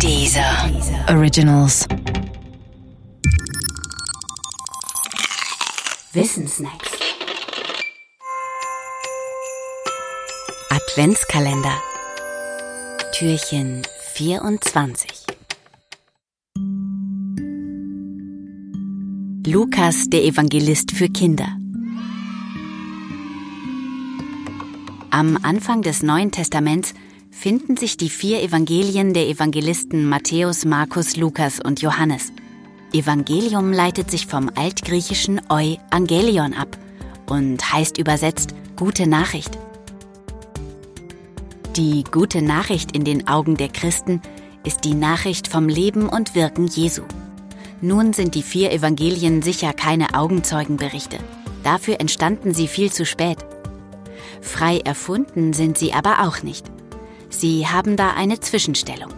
Dieser Originals. Wissensnacks. Adventskalender. Türchen 24. Lukas, der Evangelist für Kinder. Am Anfang des Neuen Testaments finden sich die vier Evangelien der Evangelisten Matthäus, Markus, Lukas und Johannes. Evangelium leitet sich vom altgriechischen Eu Angelion ab und heißt übersetzt gute Nachricht. Die gute Nachricht in den Augen der Christen ist die Nachricht vom Leben und Wirken Jesu. Nun sind die vier Evangelien sicher keine Augenzeugenberichte. Dafür entstanden sie viel zu spät. Frei erfunden sind sie aber auch nicht. Sie haben da eine Zwischenstellung.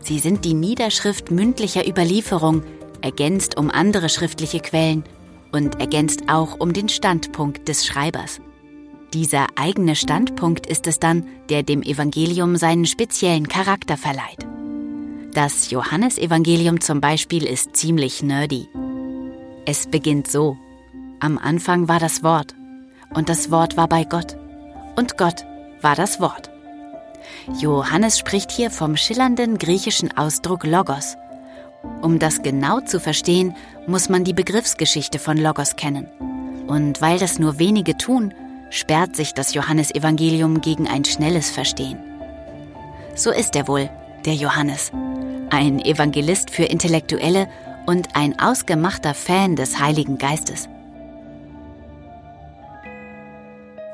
Sie sind die Niederschrift mündlicher Überlieferung, ergänzt um andere schriftliche Quellen und ergänzt auch um den Standpunkt des Schreibers. Dieser eigene Standpunkt ist es dann, der dem Evangelium seinen speziellen Charakter verleiht. Das Johannesevangelium zum Beispiel ist ziemlich nerdy. Es beginnt so. Am Anfang war das Wort, und das Wort war bei Gott, und Gott war das Wort. Johannes spricht hier vom schillernden griechischen Ausdruck Logos. Um das genau zu verstehen, muss man die Begriffsgeschichte von Logos kennen. Und weil das nur wenige tun, sperrt sich das Johannesevangelium gegen ein schnelles Verstehen. So ist er wohl, der Johannes. Ein Evangelist für Intellektuelle und ein ausgemachter Fan des Heiligen Geistes.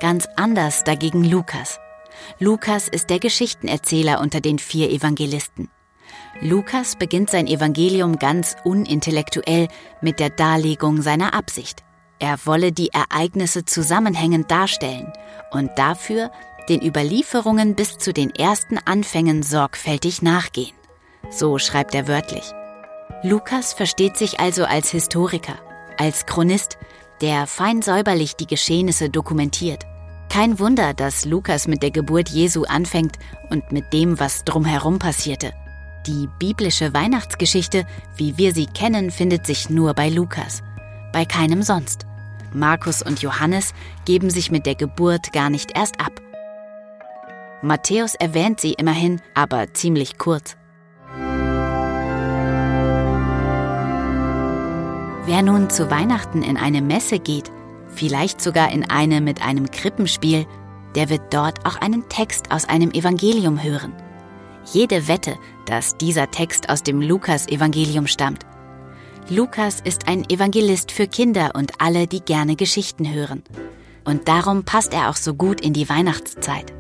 Ganz anders dagegen Lukas. Lukas ist der Geschichtenerzähler unter den vier Evangelisten. Lukas beginnt sein Evangelium ganz unintellektuell mit der Darlegung seiner Absicht. Er wolle die Ereignisse zusammenhängend darstellen und dafür den Überlieferungen bis zu den ersten Anfängen sorgfältig nachgehen. So schreibt er wörtlich. Lukas versteht sich also als Historiker, als Chronist, der fein säuberlich die Geschehnisse dokumentiert. Kein Wunder, dass Lukas mit der Geburt Jesu anfängt und mit dem, was drumherum passierte. Die biblische Weihnachtsgeschichte, wie wir sie kennen, findet sich nur bei Lukas, bei keinem sonst. Markus und Johannes geben sich mit der Geburt gar nicht erst ab. Matthäus erwähnt sie immerhin, aber ziemlich kurz. Wer nun zu Weihnachten in eine Messe geht, vielleicht sogar in eine mit einem Krippenspiel, der wird dort auch einen Text aus einem Evangelium hören. Jede Wette, dass dieser Text aus dem Lukas-Evangelium stammt. Lukas ist ein Evangelist für Kinder und alle, die gerne Geschichten hören. Und darum passt er auch so gut in die Weihnachtszeit.